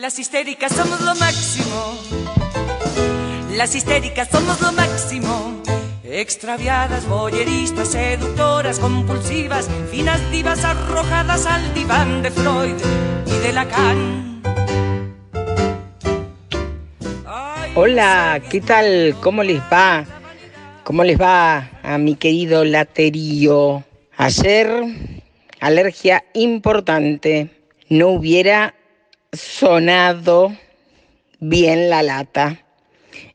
Las histéricas somos lo máximo. Las histéricas somos lo máximo. Extraviadas, boyeristas, seductoras, compulsivas, finas divas arrojadas al diván de Freud y de Lacan. Hola, ¿qué tal? ¿Cómo les va? ¿Cómo les va a mi querido laterío? Ayer, alergia importante. No hubiera sonado bien la lata.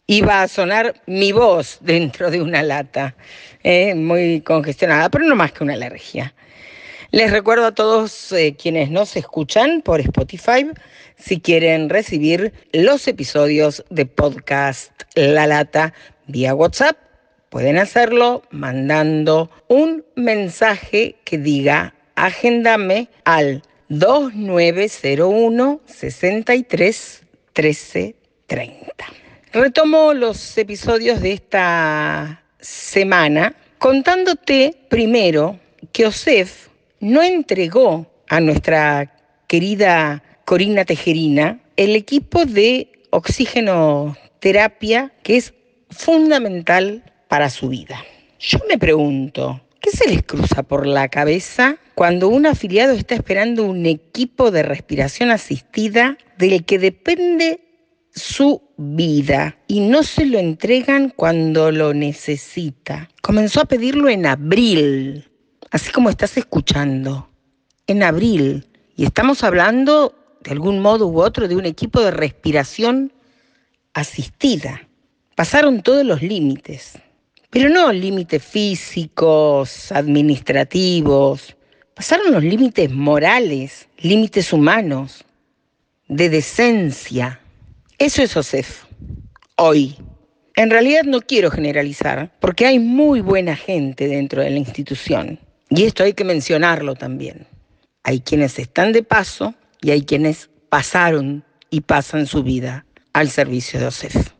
Iba a sonar mi voz dentro de una lata, eh, muy congestionada, pero no más que una alergia. Les recuerdo a todos eh, quienes nos escuchan por Spotify, si quieren recibir los episodios de podcast La Lata vía WhatsApp, pueden hacerlo mandando un mensaje que diga agéndame al 2901 63 13 30. Retomo los episodios de esta semana contándote primero que OSEF no entregó a nuestra querida Corina Tejerina el equipo de oxígeno terapia que es fundamental para su vida. Yo me pregunto, ¿qué se les cruza por la cabeza cuando un afiliado está esperando un equipo de respiración asistida del que depende su vida y no se lo entregan cuando lo necesita. Comenzó a pedirlo en abril, así como estás escuchando, en abril. Y estamos hablando, de algún modo u otro, de un equipo de respiración asistida. Pasaron todos los límites, pero no límites físicos, administrativos, Pasaron los límites morales, límites humanos, de decencia. Eso es OSEF. Hoy. En realidad no quiero generalizar, porque hay muy buena gente dentro de la institución. Y esto hay que mencionarlo también. Hay quienes están de paso y hay quienes pasaron y pasan su vida al servicio de OSEF.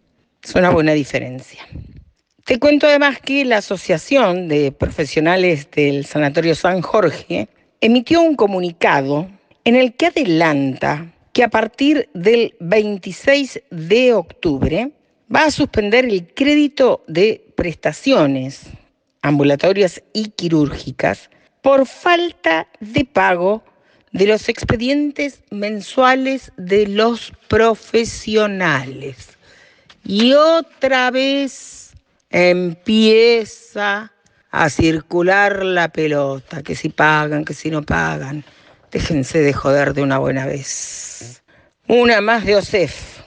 Es una buena diferencia. Te cuento además que la Asociación de Profesionales del Sanatorio San Jorge emitió un comunicado en el que adelanta que a partir del 26 de octubre va a suspender el crédito de prestaciones ambulatorias y quirúrgicas por falta de pago de los expedientes mensuales de los profesionales. Y otra vez empieza a circular la pelota, que si pagan, que si no pagan. Déjense de joder de una buena vez. Una más de OSEF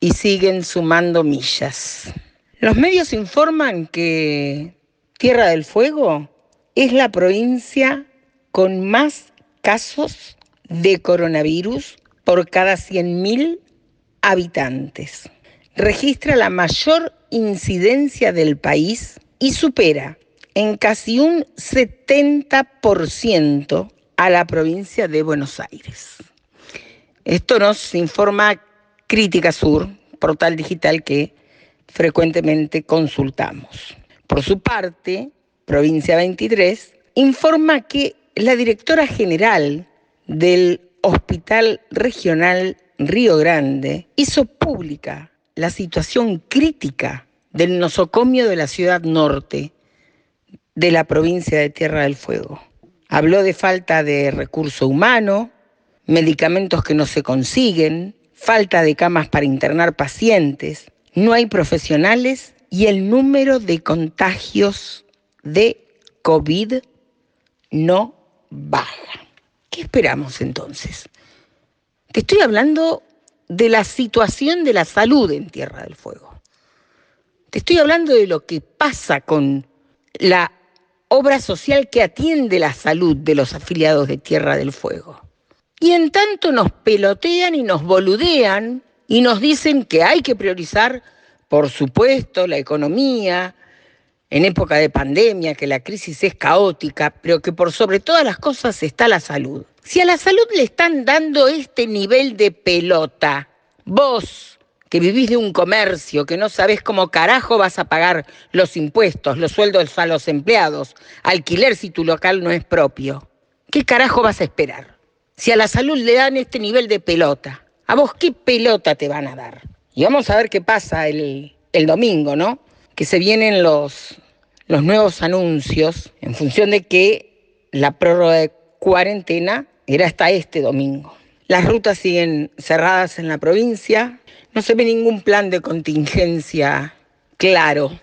y siguen sumando millas. Los medios informan que Tierra del Fuego es la provincia con más casos de coronavirus por cada 100.000 habitantes. Registra la mayor incidencia del país y supera en casi un 70% a la provincia de Buenos Aires. Esto nos informa Crítica Sur, portal digital que frecuentemente consultamos. Por su parte, Provincia 23 informa que la directora general del Hospital Regional Río Grande hizo pública la situación crítica del nosocomio de la ciudad norte de la provincia de Tierra del Fuego. Habló de falta de recurso humano, medicamentos que no se consiguen, falta de camas para internar pacientes, no hay profesionales y el número de contagios de COVID no baja. ¿Qué esperamos entonces? Te estoy hablando de la situación de la salud en Tierra del Fuego. Te estoy hablando de lo que pasa con la obra social que atiende la salud de los afiliados de Tierra del Fuego. Y en tanto nos pelotean y nos boludean y nos dicen que hay que priorizar, por supuesto, la economía, en época de pandemia, que la crisis es caótica, pero que por sobre todas las cosas está la salud. Si a la salud le están dando este nivel de pelota, vos que vivís de un comercio, que no sabés cómo carajo vas a pagar los impuestos, los sueldos a los empleados, alquiler si tu local no es propio, ¿qué carajo vas a esperar? Si a la salud le dan este nivel de pelota, ¿A vos qué pelota te van a dar? Y vamos a ver qué pasa el, el domingo, ¿no? Que se vienen los, los nuevos anuncios en función de que la prórroga de cuarentena era hasta este domingo. Las rutas siguen cerradas en la provincia, no se ve ningún plan de contingencia claro,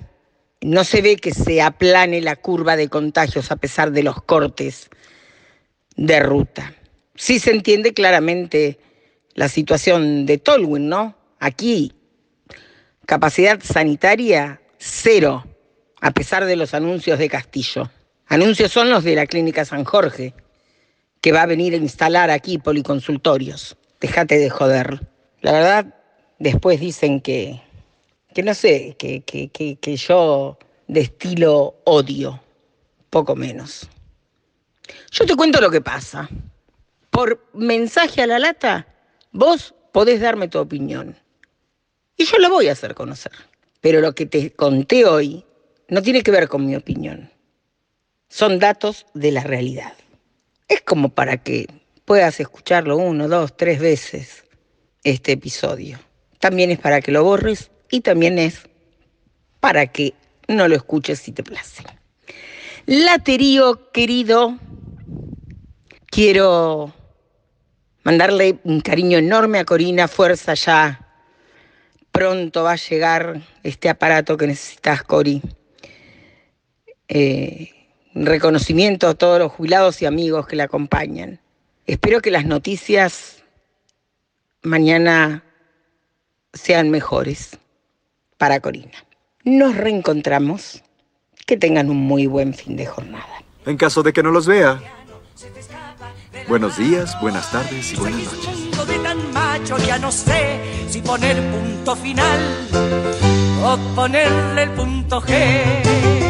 no se ve que se aplane la curva de contagios a pesar de los cortes de ruta. Sí se entiende claramente la situación de Tolwyn, ¿no? Aquí, capacidad sanitaria cero, a pesar de los anuncios de Castillo. Anuncios son los de la Clínica San Jorge, que va a venir a instalar aquí policonsultorios. Déjate de joder. La verdad, después dicen que, que no sé, que, que, que, que yo destilo odio, poco menos. Yo te cuento lo que pasa. Por mensaje a la lata, vos podés darme tu opinión. Y yo la voy a hacer conocer. Pero lo que te conté hoy no tiene que ver con mi opinión. Son datos de la realidad. Es como para que puedas escucharlo uno, dos, tres veces este episodio. También es para que lo borres y también es para que no lo escuches si te place. Laterío querido, quiero mandarle un cariño enorme a Corina, fuerza ya. Pronto va a llegar este aparato que necesitas, Cori. Eh, reconocimiento a todos los jubilados y amigos que la acompañan. Espero que las noticias mañana sean mejores para Corina. Nos reencontramos. Que tengan un muy buen fin de jornada. En caso de que no los vea. Buenos días, buenas tardes y buenas noches. Macho ya no sé si poner punto final o ponerle el punto G.